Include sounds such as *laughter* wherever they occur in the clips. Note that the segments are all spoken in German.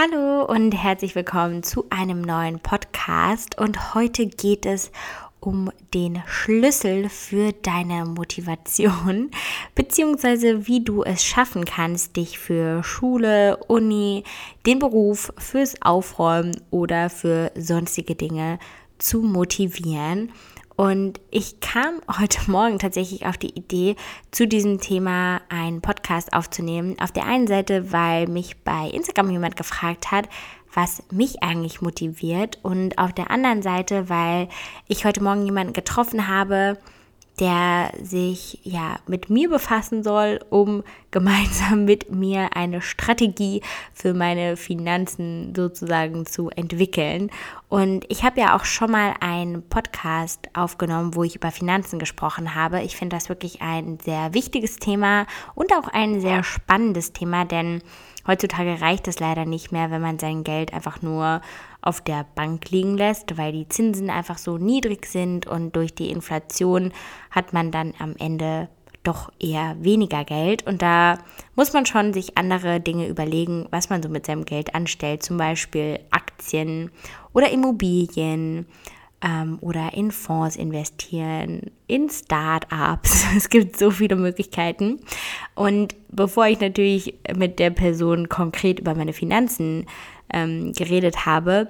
Hallo und herzlich willkommen zu einem neuen Podcast. Und heute geht es um den Schlüssel für deine Motivation, *laughs* beziehungsweise wie du es schaffen kannst, dich für Schule, Uni, den Beruf, fürs Aufräumen oder für sonstige Dinge zu motivieren. Und ich kam heute Morgen tatsächlich auf die Idee, zu diesem Thema einen Podcast aufzunehmen. Auf der einen Seite, weil mich bei Instagram jemand gefragt hat, was mich eigentlich motiviert. Und auf der anderen Seite, weil ich heute Morgen jemanden getroffen habe, der sich ja mit mir befassen soll, um *laughs* gemeinsam mit mir eine Strategie für meine Finanzen sozusagen zu entwickeln. Und ich habe ja auch schon mal einen Podcast aufgenommen, wo ich über Finanzen gesprochen habe. Ich finde das wirklich ein sehr wichtiges Thema und auch ein sehr spannendes Thema, denn heutzutage reicht es leider nicht mehr, wenn man sein Geld einfach nur auf der Bank liegen lässt, weil die Zinsen einfach so niedrig sind und durch die Inflation hat man dann am Ende doch eher weniger Geld. Und da muss man schon sich andere Dinge überlegen, was man so mit seinem Geld anstellt. Zum Beispiel Aktien oder Immobilien ähm, oder in Fonds investieren, in Startups. *laughs* Es gibt so viele Möglichkeiten. Und bevor ich natürlich mit der Person konkret über meine Finanzen ähm, geredet habe,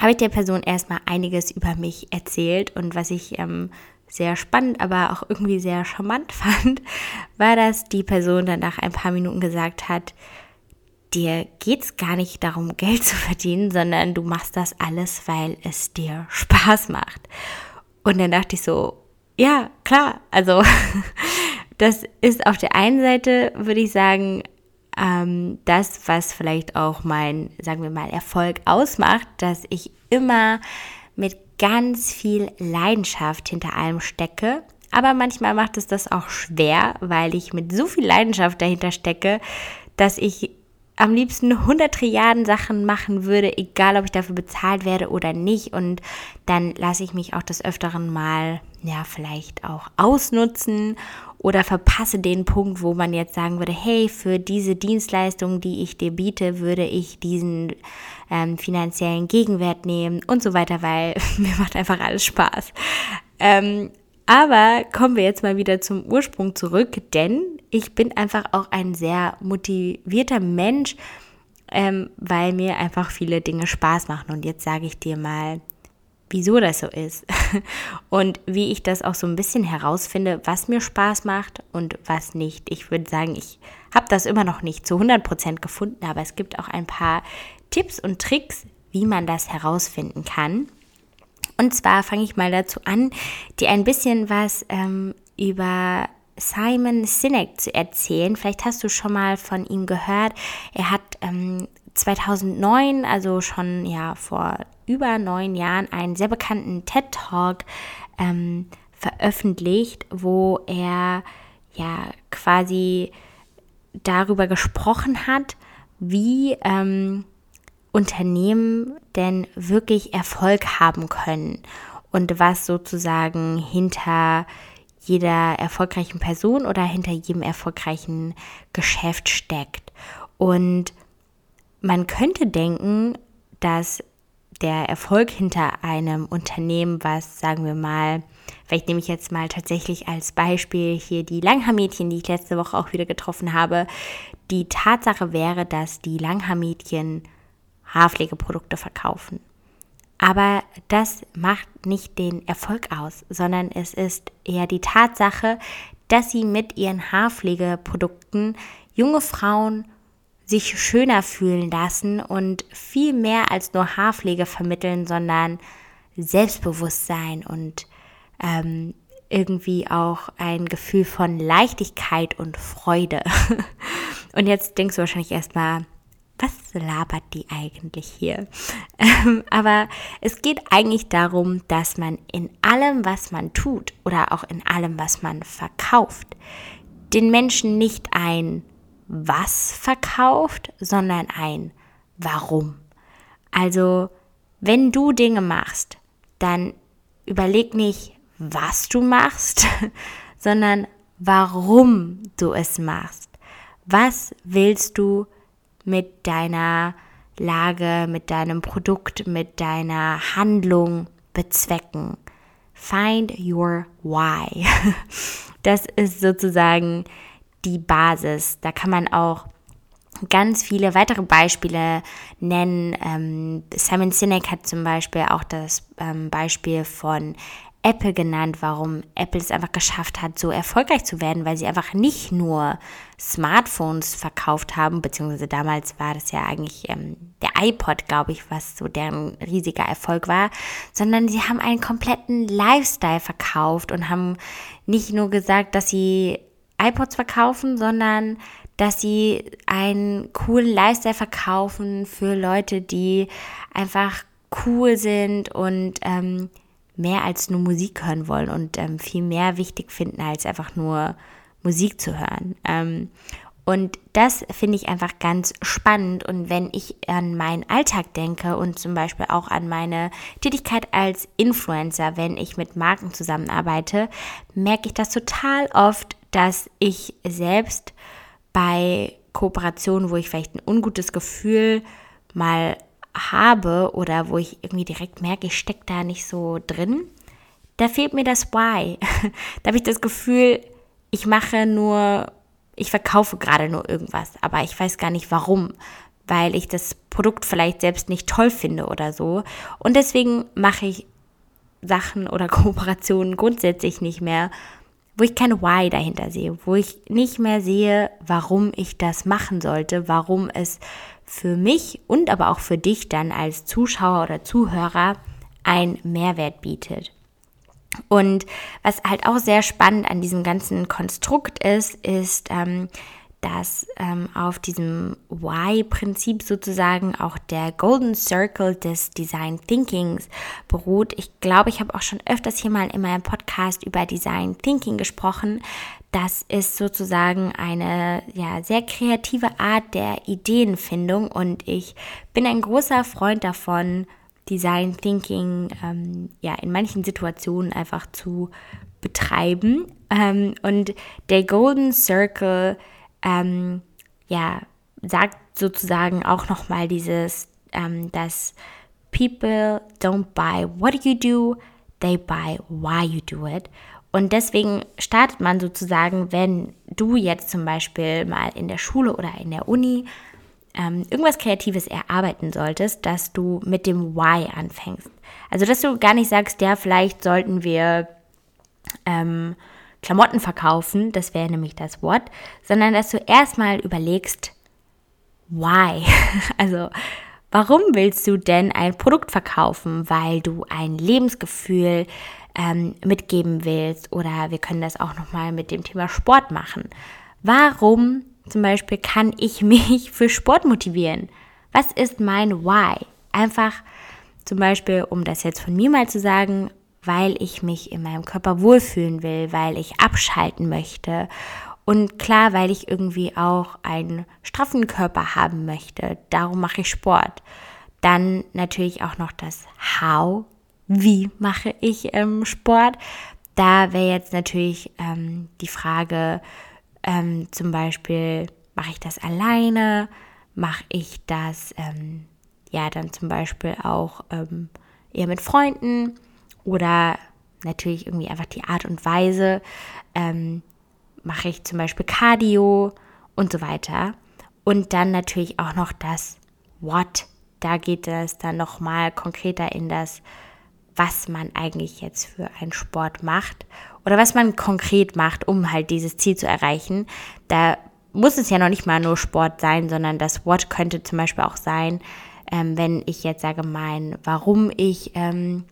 habe ich der Person erstmal einiges über mich erzählt und was ich ähm, sehr spannend, aber auch irgendwie sehr charmant *laughs* fand, war, dass die Person dann nach ein paar Minuten gesagt hat, dir geht es gar nicht darum, *laughs* Geld zu verdienen, sondern du machst das alles, weil es dir Spaß macht. Und dann dachte ich so, ja, klar, also *laughs* das ist auf der einen Seite, würde ich sagen, ähm, das, was vielleicht auch mein, sagen wir mal, Erfolg ausmacht, dass ich immer mit ganz viel Leidenschaft hinter allem stecke. Aber manchmal macht es das auch schwer, weil ich mit so viel Leidenschaft dahinter stecke, dass ich am liebsten 100 Trilliarden Sachen machen würde, egal ob ich dafür bezahlt werde oder nicht. Und dann lasse ich mich auch des Öfteren mal, ja, vielleicht auch ausnutzen oder verpasse den Punkt, wo man jetzt sagen würde, hey, für diese Dienstleistung, die ich dir biete, würde ich diesen ähm, finanziellen Gegenwert nehmen und so weiter, weil *laughs* mir macht einfach alles Spaß. Ähm, aber kommen wir jetzt mal wieder zum Ursprung zurück, denn ich bin einfach auch ein sehr motivierter Mensch, ähm, weil mir einfach viele Dinge Spaß machen. Und jetzt sage ich dir mal, wieso das so ist *laughs* und wie ich das auch so ein bisschen herausfinde, was mir Spaß macht und was nicht. Ich würde sagen, ich habe das immer noch nicht zu 100% gefunden, aber es gibt auch ein paar Tipps und Tricks, wie man das herausfinden kann. Und zwar fange ich mal dazu an, dir ein bisschen was ähm, über Simon Sinek zu erzählen. Vielleicht hast du schon mal von ihm gehört. Er hat ähm, 2009, also schon ja vor über neun Jahren, einen sehr bekannten TED Talk ähm, veröffentlicht, wo er ja quasi darüber gesprochen hat, wie ähm, Unternehmen denn wirklich Erfolg haben können und was sozusagen hinter jeder erfolgreichen Person oder hinter jedem erfolgreichen Geschäft steckt. Und man könnte denken, dass der Erfolg hinter einem Unternehmen, was sagen wir mal, vielleicht nehme ich jetzt mal tatsächlich als Beispiel hier die Langhaarmädchen, die ich letzte Woche auch wieder getroffen habe, die Tatsache wäre, dass die Langhaarmädchen Haarpflegeprodukte verkaufen. Aber das macht nicht den Erfolg aus, sondern es ist eher die Tatsache, dass sie mit ihren Haarpflegeprodukten junge Frauen sich schöner fühlen lassen und viel mehr als nur Haarpflege vermitteln, sondern Selbstbewusstsein und ähm, irgendwie auch ein Gefühl von Leichtigkeit und Freude. *laughs* und jetzt denkst du wahrscheinlich erstmal, was labert die eigentlich hier? *laughs* Ähm, aber es geht eigentlich darum, dass man in allem, was man tut oder auch in allem, was man verkauft, den Menschen nicht ein Was verkauft, sondern ein Warum. Also, wenn du Dinge machst, dann überleg nicht, was du machst, *laughs* sondern warum du es machst. Was willst du mit deiner Lage, mit deinem Produkt, mit deiner Handlung bezwecken. Find your why. *laughs* Das ist sozusagen die Basis. Da kann man auch ganz viele weitere Beispiele nennen. Ähm, Simon Sinek hat zum Beispiel auch das ähm, Beispiel von Apple genannt, warum Apple es einfach geschafft hat, so erfolgreich zu werden, weil sie einfach nicht nur Smartphones verkauft haben, beziehungsweise damals war das ja eigentlich ähm, der iPod, glaube ich, was so deren riesiger Erfolg war, sondern sie haben einen kompletten Lifestyle verkauft und haben nicht nur gesagt, dass sie iPods verkaufen, sondern dass sie einen coolen Lifestyle verkaufen für Leute, die einfach cool sind und ähm, mehr als nur Musik hören wollen und ähm, viel mehr wichtig finden, als einfach nur Musik zu hören. Ähm, und das finde ich einfach ganz spannend. Und wenn ich an meinen Alltag denke und zum Beispiel auch an meine Tätigkeit als Influencer, wenn ich mit Marken zusammenarbeite, merke ich das total oft, dass ich selbst bei Kooperationen, wo ich vielleicht ein ungutes Gefühl mal habe oder wo ich irgendwie direkt merke, ich stecke da nicht so drin, da fehlt mir das Why. *laughs* da habe ich das Gefühl, ich mache nur, ich verkaufe gerade nur irgendwas, aber ich weiß gar nicht warum, weil ich das Produkt vielleicht selbst nicht toll finde oder so. Und deswegen mache ich Sachen oder *laughs* Kooperationen grundsätzlich nicht mehr, wo ich keine Why dahinter sehe, wo ich nicht mehr sehe, warum ich das machen sollte, warum es für mich und aber auch für dich dann als Zuschauer oder Zuhörer ein Mehrwert bietet. Und was halt auch sehr spannend an diesem ganzen Konstrukt ist, ist, ähm, dass ähm, auf diesem Why-Prinzip sozusagen auch der Golden Circle des Design Thinkings beruht. Ich glaube, ich habe auch schon öfters hier mal in meinem Podcast über Design Thinking gesprochen. Das ist sozusagen eine ja, sehr kreative Art der Ideenfindung und ich bin ein großer Freund davon, Design Thinking ähm, ja in manchen Situationen einfach zu betreiben. Ähm, und der Golden Circle ähm, ja, sagt sozusagen auch nochmal dieses, ähm, dass people don't buy what you do, they buy why you do it. Und deswegen startet man sozusagen, wenn du jetzt zum Beispiel mal in der Schule oder in der Uni ähm, irgendwas Kreatives erarbeiten solltest, dass du mit dem Why anfängst. Also, dass du gar nicht sagst, ja, vielleicht sollten wir ähm, Klamotten verkaufen, das wäre nämlich das Wort, sondern dass du erstmal überlegst, why? *laughs* Also, warum willst du denn ein Produkt verkaufen? Weil du ein Lebensgefühl ähm, mitgeben willst oder wir können das auch nochmal mit dem Thema Sport machen. Warum zum Beispiel kann ich *laughs* mich für Sport motivieren? Was ist mein Why? Einfach zum Beispiel, um das jetzt von mir mal zu sagen, weil ich mich in meinem Körper wohlfühlen will, weil ich abschalten möchte und klar, weil ich irgendwie auch einen straffen Körper haben möchte. Darum mache ich Sport. Dann natürlich auch noch das How. Wie mache ich ähm, Sport? Da wäre jetzt natürlich ähm, die Frage, ähm, zum Beispiel, mache ich das alleine? Mache ich das, ähm, ja, dann zum Beispiel auch ähm, eher mit Freunden? Oder natürlich irgendwie einfach die Art und Weise, ähm, mache ich zum Beispiel Cardio und so weiter. Und dann natürlich auch noch das What. Da geht es dann nochmal konkreter in das, was man eigentlich jetzt für einen Sport macht oder was man konkret macht, um halt dieses Ziel zu erreichen. Da muss es ja noch nicht mal nur Sport sein, sondern das What könnte zum Beispiel auch sein, ähm, wenn ich jetzt sage, mein, warum ich ähm,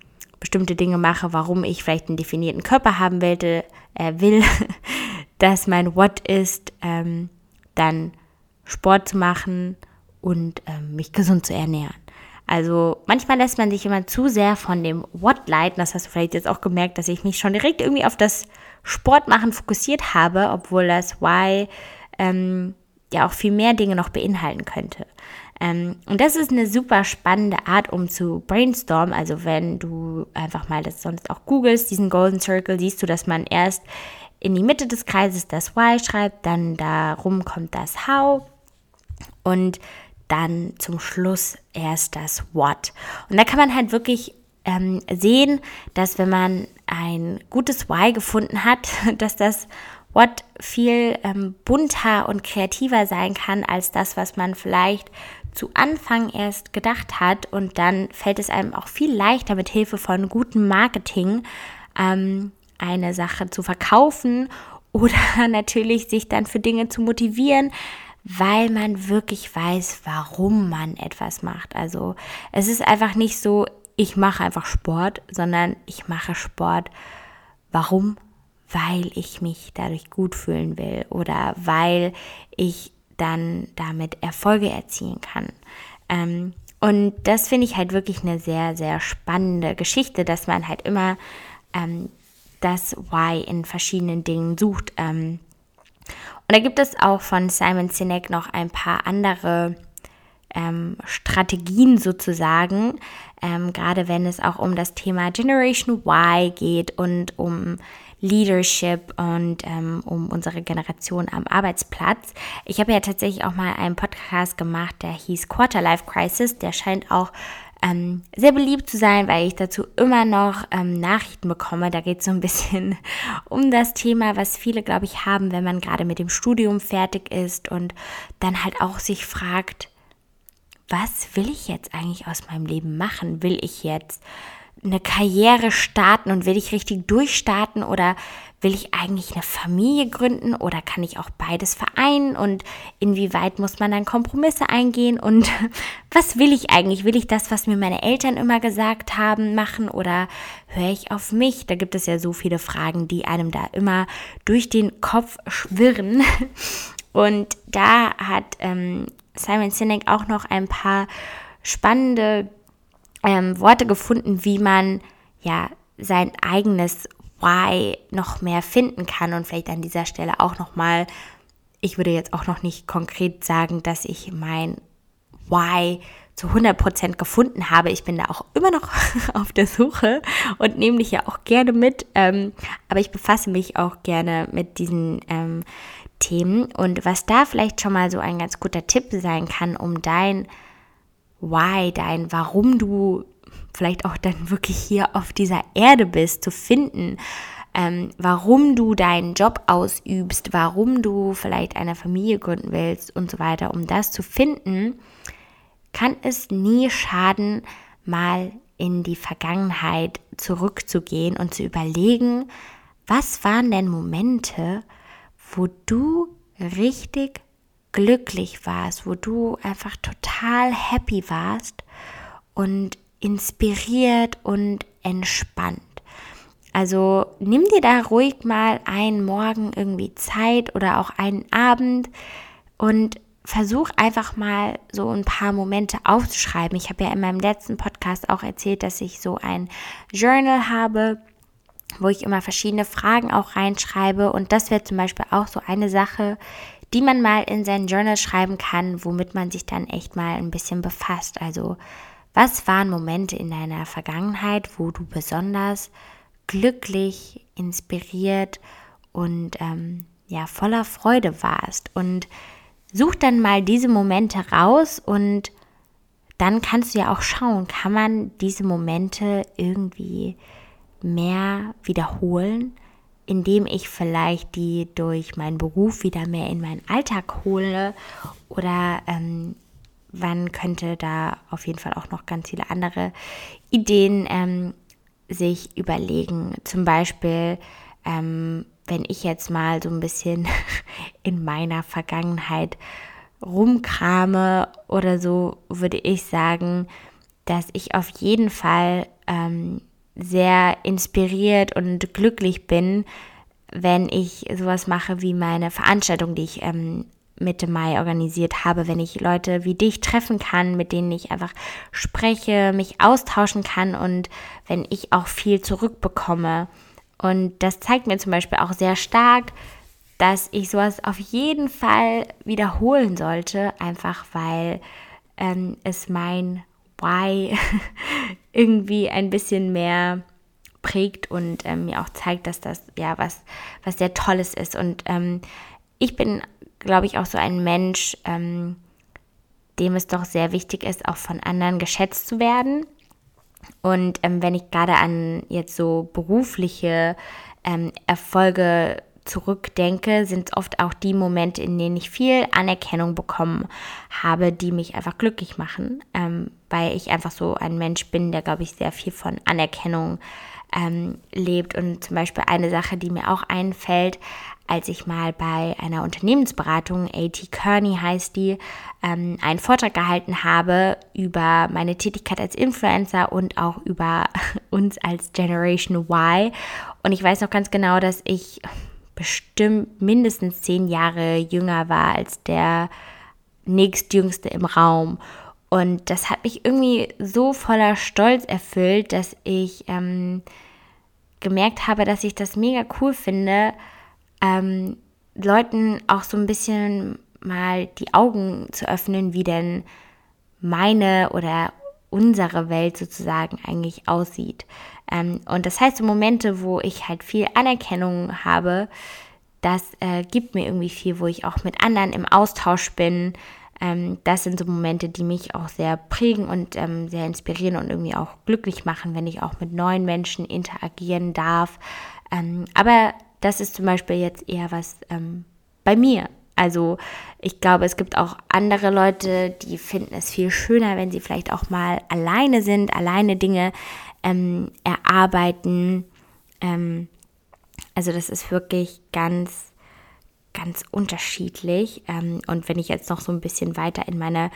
bestimmte Dinge mache, warum ich vielleicht einen definierten Körper haben wollte, äh, will, *laughs* dass mein What ist, ähm, dann Sport zu machen und ähm, mich gesund zu ernähren. Also manchmal lässt man sich immer zu sehr von dem What leiten. Das hast du vielleicht jetzt auch gemerkt, dass ich mich schon direkt irgendwie auf das Sportmachen fokussiert habe, obwohl das Why ähm, ja auch viel mehr Dinge noch beinhalten könnte. Ähm, und das ist eine super spannende Art, um zu brainstormen. Also wenn du einfach mal das sonst auch googelst, diesen Golden Circle, siehst du, dass man erst in die Mitte des Kreises das Why schreibt, dann darum kommt das How und dann zum Schluss erst das What. Und da kann man halt wirklich ähm, sehen, dass wenn man ein gutes Why gefunden hat, *laughs* dass das What viel ähm, bunter und kreativer sein kann als das, was man vielleicht zu Anfang erst gedacht hat. Und dann fällt es einem auch viel leichter mit Hilfe von gutem Marketing ähm, eine Sache zu verkaufen *laughs* oder natürlich sich dann für Dinge zu motivieren, weil man wirklich weiß, warum man etwas macht. Also es ist einfach nicht so, ich mache einfach Sport, sondern ich mache Sport. Warum? Weil ich mich dadurch gut fühlen will oder weil ich dann damit Erfolge erzielen kann. Ähm, und das finde ich halt wirklich eine sehr, sehr spannende Geschichte, dass man halt immer ähm, das Why in verschiedenen Dingen sucht. Ähm, und da gibt es auch von Simon Sinek noch ein paar andere ähm, Strategien sozusagen, ähm, gerade wenn es auch um das Thema Generation Y geht und um Leadership und ähm, um unsere Generation am Arbeitsplatz. Ich habe ja tatsächlich auch mal einen Podcast gemacht, der hieß Quarter Life Crisis. Der scheint auch ähm, sehr beliebt zu sein, weil ich dazu immer noch ähm, Nachrichten bekomme. Da geht es so ein bisschen *laughs* um das Thema, was viele, glaube ich, haben, wenn man gerade mit dem Studium fertig ist und dann halt auch sich fragt, was will ich jetzt eigentlich aus meinem Leben machen? Will ich jetzt eine Karriere starten und will ich richtig durchstarten oder will ich eigentlich eine Familie gründen oder kann ich auch beides vereinen und inwieweit muss man dann Kompromisse eingehen und *laughs* was will ich eigentlich? Will ich das, was mir meine Eltern immer gesagt haben, machen oder höre ich auf mich? Da gibt es ja so viele Fragen, die einem da immer durch den Kopf schwirren. *laughs* Und da hat ähm, Simon Sinek auch noch ein paar spannende ähm, Worte gefunden, wie man ja sein eigenes Why noch mehr finden kann und vielleicht an dieser Stelle auch noch mal ich würde jetzt auch noch nicht konkret sagen, dass ich mein Why zu 100% gefunden habe. Ich bin da auch immer noch *laughs* auf der Suche und nehme dich ja auch gerne mit. Ähm, aber ich befasse mich auch gerne mit diesen ähm, Themen. Und was da vielleicht schon mal so ein ganz guter Tipp sein kann, um dein Why, dein Warum du vielleicht auch dann wirklich hier auf dieser Erde bist, zu finden, ähm, warum du deinen Job ausübst, warum du vielleicht eine Familie gründen willst und so weiter, um das zu finden, kann es nie schaden, mal in die Vergangenheit zurückzugehen und zu überlegen, was waren denn Momente, wo du richtig glücklich warst, wo du einfach total happy warst und inspiriert und entspannt. Also nimm dir da ruhig mal einen Morgen irgendwie Zeit oder auch einen Abend und versuch einfach mal so ein paar Momente aufzuschreiben. Ich habe ja in meinem letzten Podcast auch erzählt, dass ich so ein Journal habe, wo ich immer verschiedene Fragen auch reinschreibe. Und das wäre zum Beispiel auch so eine Sache, die man mal in sein Journal schreiben kann, womit man sich dann echt mal ein bisschen befasst. Also was waren Momente in deiner Vergangenheit, wo du besonders glücklich, inspiriert und ähm, ja voller Freude warst? Und such dann mal diese Momente raus und dann kannst du ja auch schauen, kann man diese Momente irgendwie mehr wiederholen? Indem ich vielleicht die durch meinen Beruf wieder mehr in meinen Alltag hole oder ähm, wann könnte da auf jeden Fall auch noch ganz viele andere Ideen ähm, sich überlegen. Zum Beispiel, ähm, wenn ich jetzt mal so ein bisschen *laughs* in meiner Vergangenheit rumkrame oder so, würde ich sagen, dass ich auf jeden Fall ähm, sehr inspiriert und glücklich bin, wenn ich sowas mache wie meine Veranstaltung, die ich ähm, Mitte Mai organisiert habe, wenn ich Leute wie dich treffen kann, mit denen ich einfach spreche, mich austauschen kann und wenn ich auch viel zurückbekomme. Und das zeigt mir zum Beispiel auch sehr stark, dass ich sowas auf jeden Fall wiederholen sollte, einfach weil ähm, es mein Why irgendwie ein bisschen mehr prägt und ähm, mir auch zeigt, dass das ja was, was sehr Tolles ist. Und ähm, ich bin, glaube ich, auch so ein Mensch, ähm, dem es doch sehr wichtig ist, auch von anderen geschätzt zu werden. Und ähm, wenn ich gerade an jetzt so berufliche ähm, Erfolge zurückdenke, sind es oft auch die Momente, in denen ich viel Anerkennung bekommen habe, die mich einfach glücklich machen, ähm, weil ich einfach so ein Mensch bin, der, glaube ich, sehr viel von Anerkennung ähm, lebt. Und zum Beispiel eine Sache, die mir auch einfällt, als ich mal bei einer Unternehmensberatung, AT Kearney heißt die, ähm, einen Vortrag gehalten habe über meine Tätigkeit als Influencer und auch über *laughs* uns als Generation Y. Und ich weiß noch ganz genau, dass ich bestimmt mindestens zehn Jahre jünger war als der nächstjüngste im Raum. Und das hat mich irgendwie so voller Stolz erfüllt, dass ich ähm, gemerkt habe, dass ich das mega cool finde, ähm, Leuten auch so ein bisschen mal die Augen zu öffnen, wie denn meine oder unsere Welt sozusagen eigentlich aussieht. Ähm, und das heißt, so Momente, wo ich halt viel Anerkennung habe, das äh, gibt mir irgendwie viel, wo ich auch mit anderen im Austausch bin. Ähm, das sind so Momente, die mich auch sehr prägen und ähm, sehr inspirieren und irgendwie auch glücklich machen, wenn ich auch mit neuen Menschen interagieren darf. Ähm, aber das ist zum Beispiel jetzt eher was ähm, bei mir. Also ich glaube, es gibt auch andere Leute, die finden es viel schöner, wenn sie vielleicht auch mal alleine sind, alleine Dinge ähm, erarbeiten. Ähm, also das ist wirklich ganz, ganz unterschiedlich. Ähm, und wenn ich jetzt noch so ein bisschen weiter in meine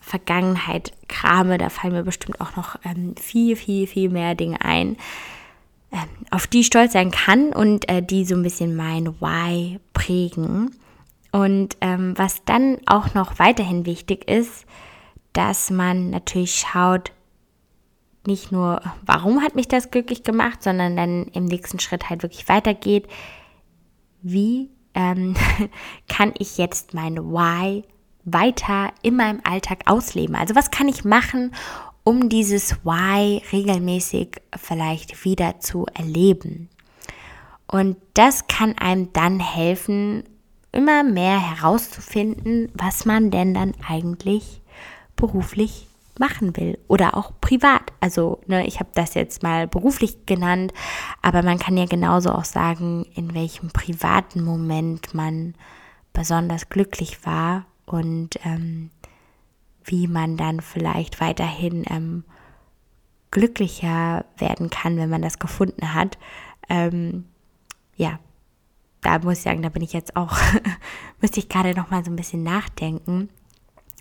Vergangenheit krame, da fallen mir bestimmt auch noch ähm, viel, viel, viel mehr Dinge ein. Ähm, auf die ich stolz sein kann und äh, die so ein bisschen mein Why prägen. Und was dann auch noch weiterhin wichtig ist, dass man natürlich schaut, nicht nur, warum hat mich das glücklich gemacht, sondern dann im nächsten Schritt halt wirklich weitergeht, wie ähm, *laughs* kann ich jetzt mein Why weiter in meinem Alltag ausleben? Also was kann ich machen, um dieses Why regelmäßig vielleicht wieder zu erleben. Und das kann einem dann helfen, immer mehr herauszufinden, was man denn dann eigentlich beruflich machen will oder auch privat. Also ne, ich habe das jetzt mal beruflich genannt, aber man kann ja genauso auch sagen, in welchem privaten Moment man besonders glücklich war und ähm, wie man dann vielleicht weiterhin ähm, glücklicher werden kann, wenn man das gefunden hat. Ähm, ja, da muss ich sagen, da bin ich jetzt auch, *laughs* müsste ich gerade noch mal so ein bisschen nachdenken,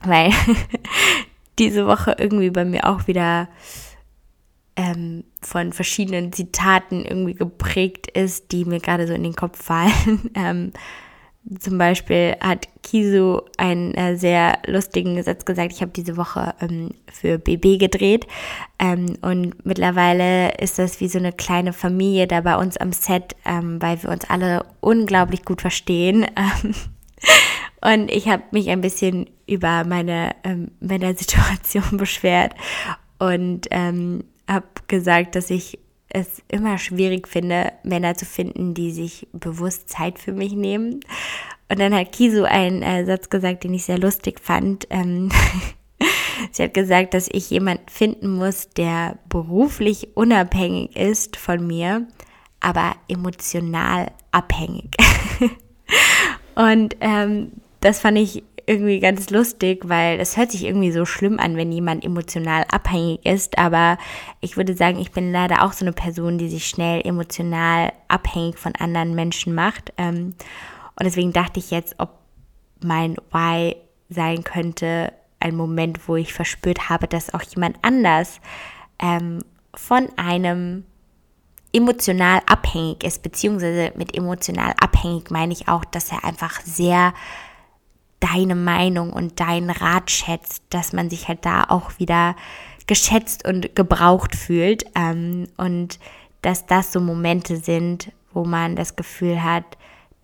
weil *laughs* diese Woche irgendwie bei mir auch wieder ähm, von verschiedenen Zitaten irgendwie geprägt ist, die mir gerade so in den Kopf fallen. *laughs* ähm, zum Beispiel hat Kisu einen äh, sehr lustigen Satz gesagt. Ich habe diese Woche ähm, für BB gedreht ähm, und mittlerweile ist das wie so eine kleine Familie da bei uns am Set, ähm, weil wir uns alle unglaublich gut verstehen. *laughs* und ich habe mich ein bisschen über meine ähm, Männersituation *laughs* beschwert und ähm, habe gesagt, dass ich es immer schwierig finde, Männer zu finden, die sich bewusst Zeit für mich nehmen. Und dann hat Kisu einen äh, Satz gesagt, den ich sehr lustig fand. Ähm, *laughs* Sie hat gesagt, dass ich jemanden finden muss, der beruflich unabhängig ist von mir, aber emotional abhängig. *laughs* Und ähm, das fand ich irgendwie ganz lustig, weil es hört sich irgendwie so schlimm an, wenn jemand emotional abhängig ist. Aber ich würde sagen, ich bin leider auch so eine Person, die sich schnell emotional abhängig von anderen Menschen macht. Ähm, und deswegen dachte ich jetzt, ob mein Why sein könnte, ein Moment, wo ich verspürt habe, dass auch jemand anders ähm, von einem emotional abhängig ist, beziehungsweise mit emotional abhängig meine ich auch, dass er einfach sehr deine Meinung und deinen Rat schätzt, dass man sich halt da auch wieder geschätzt und gebraucht fühlt. Ähm, und dass das so Momente sind, wo man das Gefühl hat,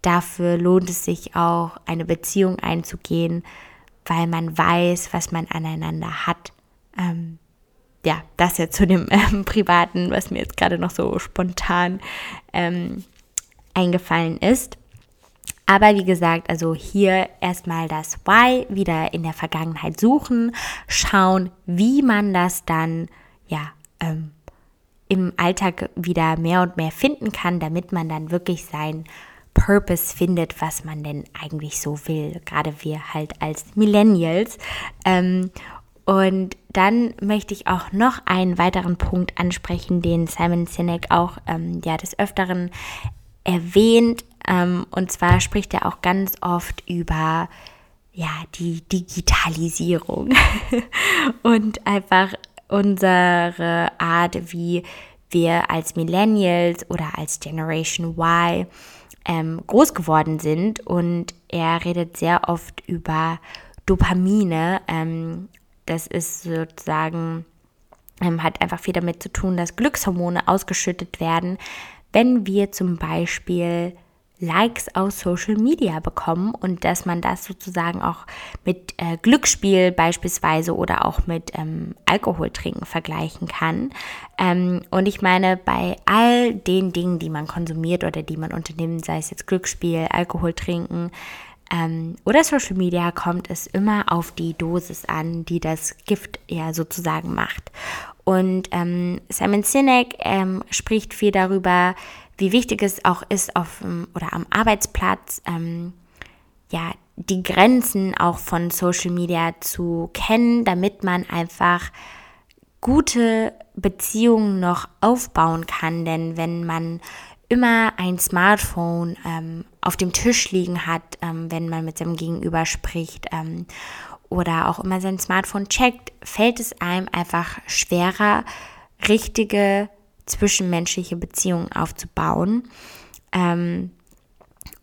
dafür lohnt es sich auch, eine Beziehung einzugehen, weil man weiß, was man aneinander hat. Ähm, ja, das jetzt zu dem *laughs* ähm, Privaten, was mir jetzt gerade noch so spontan ähm, eingefallen ist. Aber wie gesagt, also hier erstmal das Why wieder in der Vergangenheit suchen, schauen, wie man das dann ja ähm, im Alltag wieder mehr und mehr finden kann, damit man dann wirklich sein Purpose findet, was man denn eigentlich so will. Gerade wir halt als Millennials. Ähm, und dann möchte ich auch noch einen weiteren Punkt ansprechen, den Simon Sinek auch ähm, ja des Öfteren erwähnt. Ähm, und zwar spricht er auch ganz oft über ja die Digitalisierung *laughs* und einfach unsere Art, wie wir als Millennials oder als Generation Y ähm, groß geworden sind. Und er redet sehr oft über Dopamine ähm, das ist sozusagen, ähm, hat einfach viel damit zu tun, dass Glückshormone ausgeschüttet werden, wenn wir zum Beispiel Likes aus Social Media bekommen und dass man das sozusagen auch mit äh, Glücksspiel beispielsweise oder auch mit ähm, Alkohol trinken vergleichen kann. Ähm, und ich meine, bei all den Dingen, die man konsumiert oder die man unternimmt, sei es jetzt Glücksspiel, Alkohol trinken, ähm, oder Social Media kommt es immer auf die Dosis an, die das Gift ja sozusagen macht. Und ähm, Simon Sinek ähm, spricht viel darüber, wie wichtig es auch ist, auf oder am Arbeitsplatz ähm, ja die Grenzen auch von Social Media zu kennen, damit man einfach gute Beziehungen noch aufbauen kann. Denn wenn man immer ein Smartphone ähm, auf dem Tisch liegen hat, ähm, wenn man mit seinem Gegenüber spricht ähm, oder auch immer sein Smartphone checkt, fällt es einem einfach schwerer, richtige zwischenmenschliche Beziehungen aufzubauen. Ähm,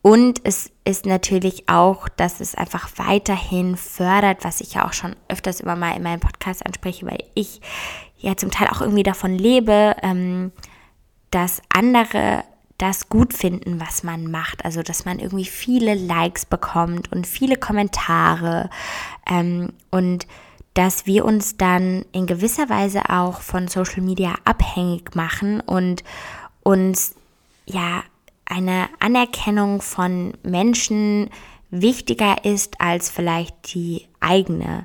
und es ist natürlich auch, dass es einfach weiterhin fördert, was ich ja auch schon öfters immer mal in meinem Podcast anspreche, weil ich ja zum Teil auch irgendwie davon lebe, ähm, dass andere das gut finden, was man macht. Also, dass man irgendwie viele Likes bekommt und viele Kommentare ähm, und dass wir uns dann in gewisser Weise auch von Social Media abhängig machen und uns ja eine Anerkennung von Menschen wichtiger ist als vielleicht die eigene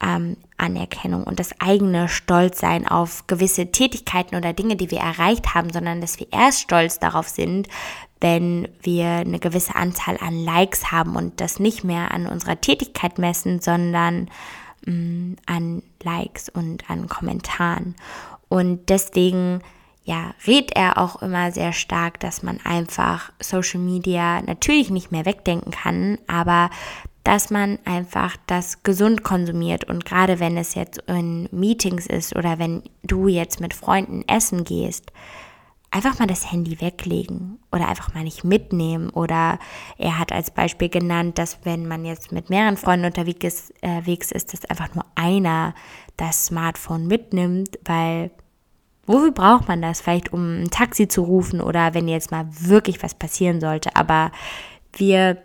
ähm, Anerkennung und das eigene Stolzsein auf gewisse Tätigkeiten oder Dinge, die wir erreicht haben, sondern dass wir erst stolz darauf sind, wenn wir eine gewisse Anzahl an Likes haben und das nicht mehr an unserer Tätigkeit messen, sondern mh, mm, an Likes und an Kommentaren. Und deswegen ja, rät er auch immer sehr stark, dass man einfach Social Media natürlich nicht mehr wegdenken kann, aber dass man einfach das gesund konsumiert und gerade wenn es jetzt in Meetings ist oder wenn du jetzt mit Freunden essen gehst, einfach mal das Handy weglegen oder einfach mal nicht mitnehmen. Oder er hat als Beispiel genannt, dass wenn man jetzt mit mehreren Freunden unterwegs ist, äh, ist dass einfach nur einer das Smartphone mitnimmt, weil wofür braucht man das? Vielleicht um ein Taxi zu rufen oder wenn jetzt mal wirklich was passieren sollte. Aber wir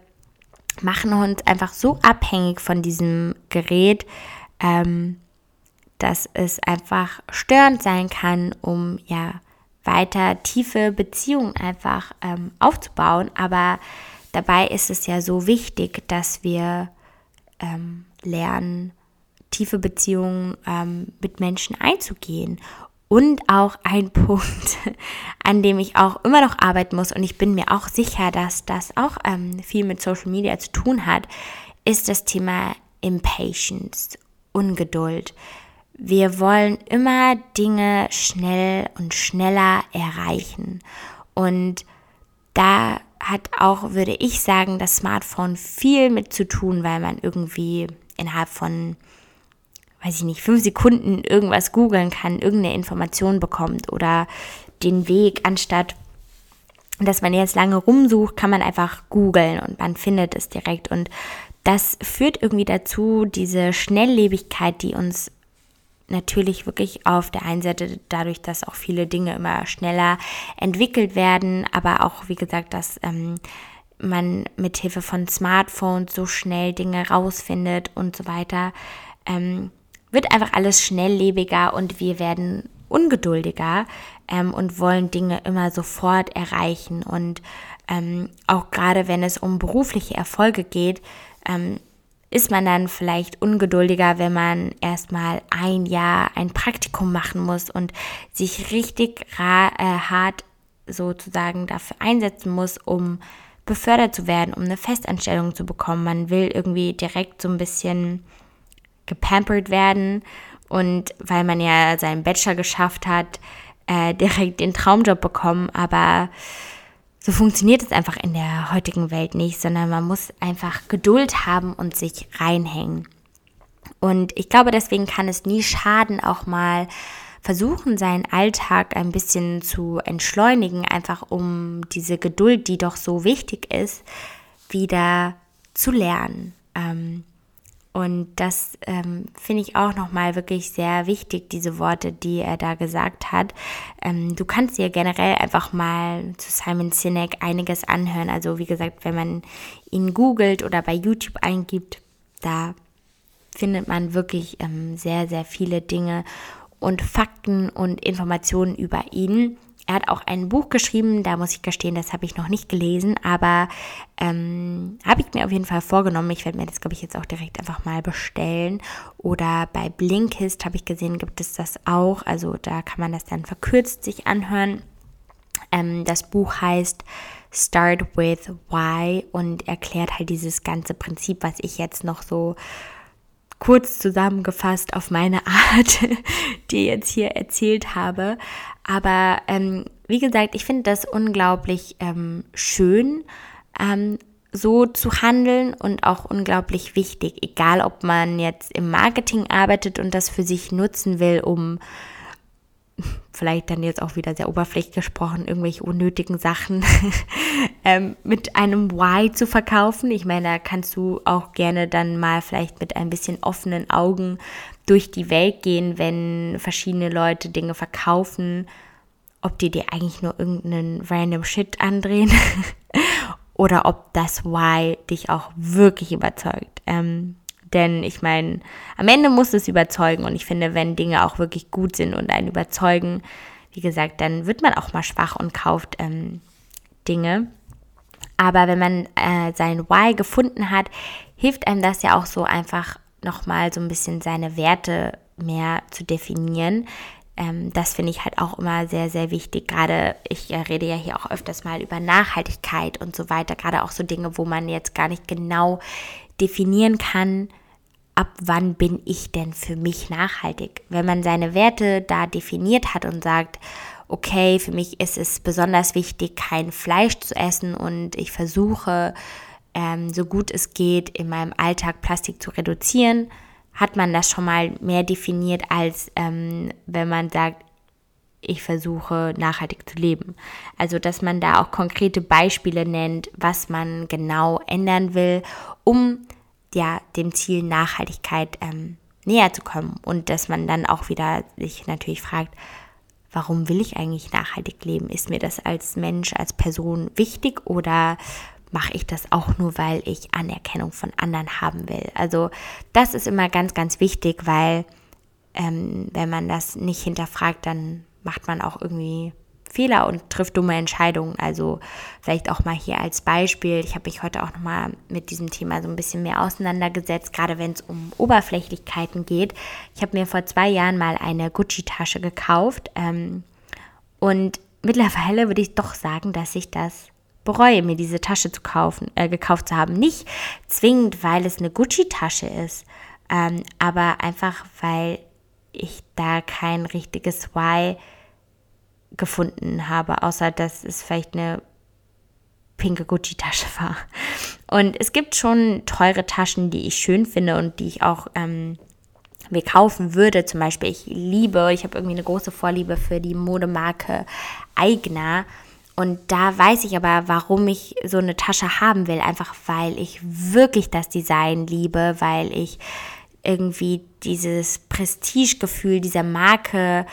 machen uns einfach so abhängig von diesem Gerät, ähm, dass es einfach störend sein kann, um ja weiter tiefe Beziehungen einfach ähm, aufzubauen. Aber dabei ist es ja so wichtig, dass wir ähm, lernen, tiefe Beziehungen ähm, mit Menschen einzugehen und auch ein *laughs* Punkt, an dem ich auch immer noch arbeiten muss und ich bin mir auch sicher, dass das auch ähm, viel mit Social Media zu tun hat, ist das Thema Impatience, Ungeduld. Wir wollen immer Dinge schnell und schneller erreichen. Und da hat auch, würde ich sagen, das Smartphone viel mit zu tun, weil man irgendwie innerhalb von weiß ich nicht, fünf Sekunden irgendwas googeln kann, irgendeine Information bekommt oder den Weg, anstatt dass man jetzt lange rumsucht, kann man einfach googeln und man findet es direkt. Und das führt irgendwie dazu, diese Schnelllebigkeit, die uns natürlich wirklich auf der einen Seite dadurch, dass auch viele Dinge immer schneller entwickelt werden, aber auch, wie gesagt, dass ähm, man mit Hilfe von Smartphones so schnell Dinge rausfindet und so weiter, ähm, wird einfach alles schnelllebiger und wir werden ungeduldiger ähm, und wollen Dinge immer sofort erreichen. Und Ähm, auch gerade wenn es um berufliche Erfolge geht, ähm, ist man dann vielleicht ungeduldiger, wenn man erstmal ein Jahr ein Praktikum machen muss und sich richtig äh, hart sozusagen dafür einsetzen muss, um befördert zu werden, um eine Festanstellung zu bekommen. Man will irgendwie direkt so ein bisschen gepampert werden und weil man ja seinen Bachelor geschafft hat, äh, direkt den Traumjob bekommen, aber so funktioniert es einfach in der heutigen Welt nicht, sondern man muss einfach Geduld haben und sich reinhängen. Und ich glaube, deswegen kann es nie schaden, auch mal versuchen, seinen Alltag ein bisschen zu entschleunigen, einfach um diese Geduld, die doch so wichtig ist, wieder zu lernen. Ähm, und das ähm, finde ich auch nochmal wirklich sehr wichtig, diese Worte, die er da gesagt hat. Ähm, du kannst dir generell einfach mal zu Simon Sinek einiges anhören. Also wie gesagt, wenn man ihn googelt oder bei YouTube eingibt, da findet man wirklich ähm, sehr, sehr viele Dinge und Fakten und Informationen über ihn. Er hat auch ein Buch geschrieben, da muss ich gestehen, das habe ich noch nicht gelesen, aber ähm, habe ich mir auf jeden Fall vorgenommen. Ich werde mir das, glaube ich, jetzt auch direkt einfach mal bestellen. Oder bei Blinkist habe ich gesehen, gibt es das auch. Also da kann man das dann verkürzt sich anhören. Ähm, das Buch heißt Start with Why und erklärt halt dieses ganze Prinzip, was ich jetzt noch so kurz zusammengefasst auf meine *laughs* Art, die jetzt hier erzählt habe. Aber ähm, wie gesagt, ich finde das unglaublich ähm, schön, ähm, so zu handeln und auch unglaublich wichtig, egal ob man jetzt im Marketing arbeitet und das für sich nutzen will, um *laughs* vielleicht dann jetzt auch wieder sehr oberflächlich gesprochen, irgendwelche unnötigen Sachen *laughs* ähm, mit einem Why zu verkaufen. Ich meine, da kannst du auch gerne dann mal vielleicht mit ein bisschen offenen Augen durch die Welt gehen, wenn verschiedene Leute Dinge verkaufen, ob die dir eigentlich nur irgendeinen random Shit andrehen *laughs* oder ob das Why dich auch wirklich überzeugt. Ähm, denn ich meine, am Ende muss es überzeugen und ich finde, wenn Dinge auch wirklich gut sind und einen überzeugen, wie gesagt, dann wird man auch mal schwach und kauft ähm, Dinge. Aber wenn man äh, sein Why gefunden hat, hilft einem das ja auch so einfach nochmal so ein bisschen seine Werte mehr zu definieren. Ähm, das finde ich halt auch immer sehr, sehr wichtig. Gerade ich äh, rede ja hier auch öfters mal über Nachhaltigkeit und so weiter. Gerade auch so Dinge, wo man jetzt gar nicht genau definieren kann, ab wann bin ich denn für mich nachhaltig? Wenn man seine Werte da definiert hat und sagt, okay, für mich ist es besonders wichtig, kein Fleisch zu essen und ich versuche, ähm, so gut es geht, in meinem Alltag Plastik zu reduzieren, hat man das schon mal mehr definiert, als ähm, wenn man sagt, ich versuche nachhaltig zu leben. Also, dass man da auch konkrete Beispiele nennt, was man genau ändern will, um ja, dem Ziel Nachhaltigkeit ähm, näher zu kommen und dass man dann auch wieder sich natürlich fragt, warum will ich eigentlich nachhaltig leben? Ist mir das als Mensch, als Person wichtig oder mache ich das auch nur, weil ich Anerkennung von anderen haben will? Also das ist immer ganz, ganz wichtig, weil ähm, wenn man das nicht hinterfragt, dann macht man auch irgendwie Fehler und trifft dumme Entscheidungen. Also vielleicht auch mal hier als Beispiel. Ich habe mich heute auch nochmal mit diesem Thema so ein bisschen mehr auseinandergesetzt, gerade wenn es um Oberflächlichkeiten geht. Ich habe mir vor zwei Jahren mal eine Gucci-Tasche gekauft ähm, und mittlerweile würde ich doch sagen, dass ich das bereue, mir diese Tasche zu kaufen, äh, gekauft zu haben. Nicht zwingend, weil es eine Gucci-Tasche ist, ähm, aber einfach, weil ich da kein richtiges Why gefunden habe, außer dass es vielleicht eine pinke Gucci-Tasche *laughs* war. Und es gibt schon teure Taschen, die ich schön finde und die ich auch ähm, mir kaufen würde. Zum Beispiel, ich liebe, ich habe irgendwie eine große Vorliebe für die Modemarke Eigner. Und da weiß ich aber, warum ich so eine Tasche haben will. Einfach weil ich wirklich das Design liebe, weil ich irgendwie dieses Prestigegefühl dieser Marke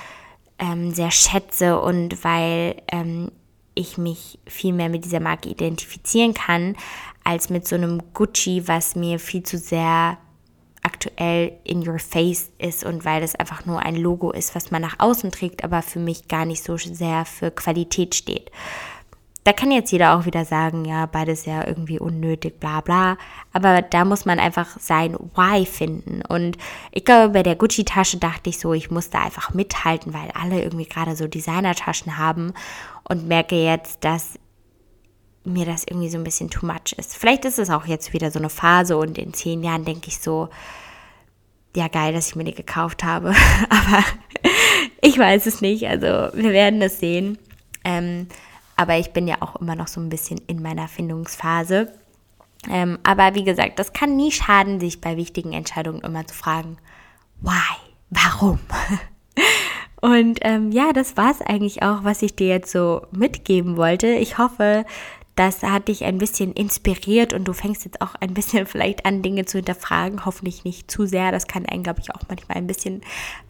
ähm, sehr schätze und weil ähm, ich mich viel mehr mit dieser Marke identifizieren kann, als mit so einem Gucci, was mir viel zu sehr aktuell in your face ist und weil es einfach nur ein Logo ist, was man nach außen trägt, aber für mich gar nicht so sehr für Qualität steht. da kann jetzt jeder auch wieder sagen, ja, beides ja irgendwie unnötig, bla bla. Aber da muss man einfach sein Why finden. Und ich glaube, bei der Gucci-Tasche dachte ich so, ich muss da einfach mithalten, weil alle irgendwie gerade so Designertaschen haben und merke jetzt, dass mir das irgendwie so ein bisschen too much ist. Vielleicht ist es auch jetzt wieder so eine Phase und in zehn Jahren denke ich so, ja geil, dass ich mir die gekauft habe. *laughs* Aber ich weiß es nicht. Also wir werden es sehen. Ähm, aber ich bin ja auch immer noch so ein bisschen in meiner Findungsphase. Ähm, aber wie gesagt, das kann nie schaden, sich bei wichtigen Entscheidungen immer zu fragen, why? Warum? *laughs* Und ähm, ja, das war es eigentlich auch, was ich dir jetzt so mitgeben wollte. Ich hoffe, das hat dich ein bisschen inspiriert und du fängst jetzt auch ein bisschen *laughs* vielleicht an, Dinge zu hinterfragen. Hoffentlich nicht zu sehr. Das kann einen, glaube ich, auch manchmal ein bisschen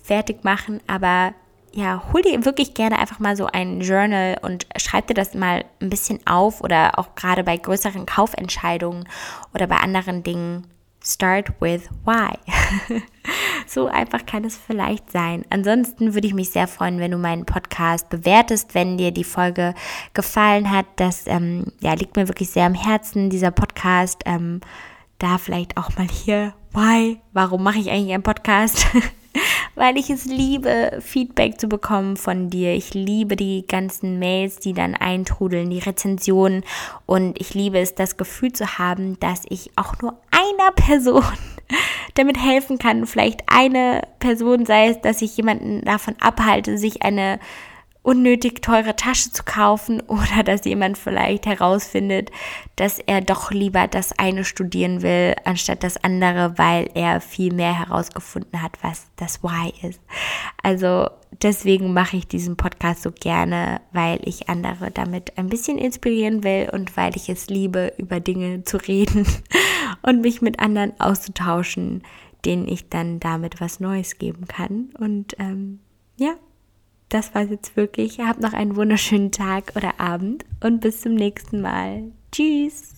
fertig machen. Aber ja, hol dir wirklich gerne einfach mal so ein Journal und schreib dir das mal ein bisschen auf oder auch gerade bei größeren Kaufentscheidungen oder bei anderen Dingen. Start with why. *laughs* so einfach kann es vielleicht sein. Ansonsten würde ich mich sehr freuen, wenn du meinen Podcast bewertest, wenn dir die Folge gefallen hat. Das ähm, ja, liegt mir wirklich sehr am Herzen, dieser Podcast. Ähm, da vielleicht auch mal hier, why? Warum mache ich eigentlich einen Podcast? *laughs* *laughs* weil ich es liebe, Feedback zu bekommen von dir. Ich liebe die ganzen Mails, die dann eintrudeln, die Rezensionen und ich liebe es, das Gefühl zu haben, dass ich auch nur einer Person *laughs* damit helfen kann. Vielleicht eine Person, sei es, dass ich jemanden davon abhalte, sich eine unnötig teure Tasche zu kaufen *laughs* oder dass jemand vielleicht herausfindet, dass er doch lieber das eine studieren will, anstatt das andere, weil er viel mehr herausgefunden hat, was das Why ist. Also deswegen mache ich diesen Podcast so gerne, weil ich andere damit ein bisschen inspirieren will und weil ich es liebe, über Dinge *laughs* zu reden und mich mit anderen auszutauschen, denen ich dann damit was Neues geben kann. Und ähm, ja, das war jetzt wirklich. Habt noch einen wunderschönen Tag oder Abend und bis zum nächsten Mal. Tschüss.